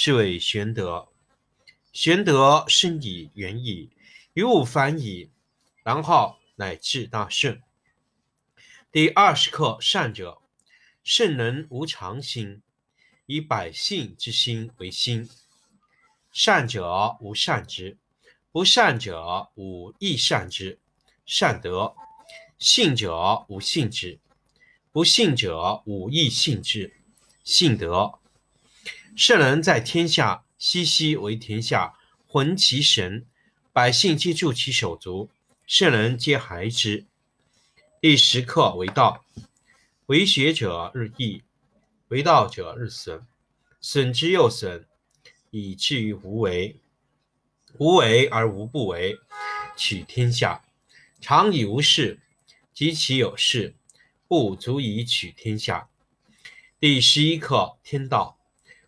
是谓玄德。玄德生以，远矣，于物反矣，然后乃至大顺。第二十课善者，圣人无常心，以百姓之心为心。善者无善之，不善者无亦善之。善德，信者无信之，不信者无亦信之。信德，圣人在天下，熙熙为天下，浑其神，百姓皆助其手足，圣人皆孩之。第十课为道，为学者日益，为道者日损，损之又损，以至于无为。无为而无不为，取天下常以无事，及其有事，不足以取天下。第十一课天道，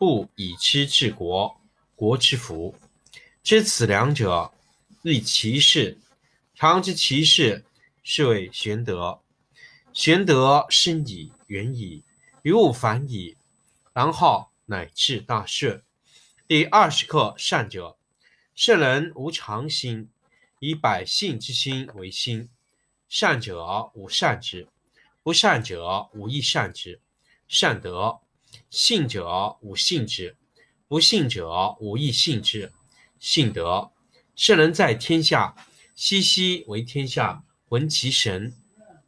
不以知治国，国之福。知此两者，亦其事。常知其事。是谓玄德。玄德深矣，远矣，于物反矣，然后乃至大顺。第二十课善者，圣人无常心，以百姓之心为心。善者无善之，不善者无亦善之。善德，信者无信之，不信者无亦信之。信德，圣人在天下，熙熙为天下。闻其神，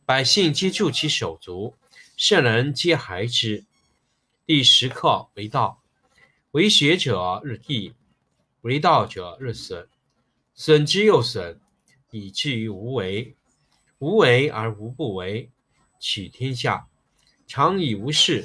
百姓皆助其手足，圣人皆孩之。第十课为道，为学者日益，为道者日损，损之又损，以至于无为。无为而无不为，取天下常以无事，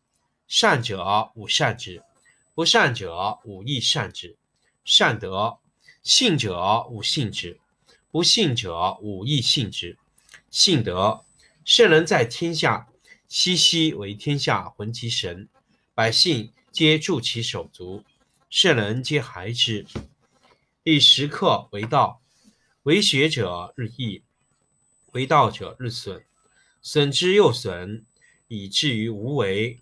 善者无善之，不善者无亦善之。善德，信者无信之，不信者无亦信之。信德，圣人在天下，熙熙为天下，浑其神，百姓皆助其手足，圣人皆孩之。第十课为道，为学者日益，为道者日损，损之又损，以至于无为。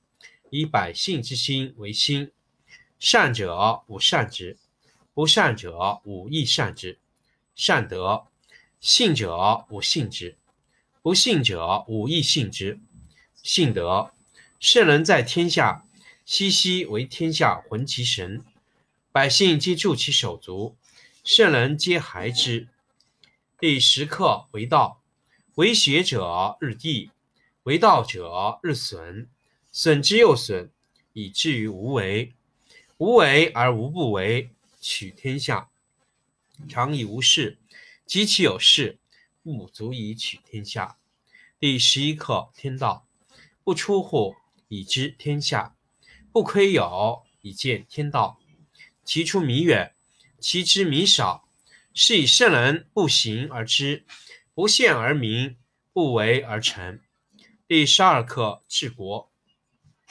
以百姓之心为心。善者无善之，不善者无亦善之。善德，信者无信之，不信者无亦信之。信德，圣人在天下，熙熙为天下浑其神。百姓皆助其手足，圣人皆孩之。第十课为道，为学者日益，为道者日损，损之又损，以至于无为。无为而无不为，取天下常以无事，及其有事，不足以取天下。第十一课天道不出户，以知天下；不窥牖，以见天道。其出弥远，其知弥少。是以圣人不行而知，不见而明，不为而成。第十二课治国。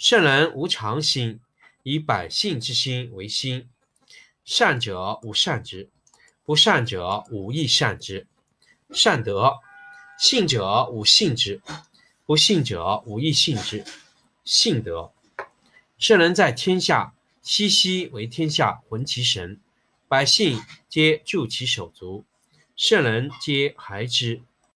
圣人无常心，以百姓之心为心。善者无善之，不善者无亦善之。善德，信者无信之，不信者无亦信之。信德，圣人在天下，熙熙为天下浑其神。百姓皆助其手足，圣人皆孩之。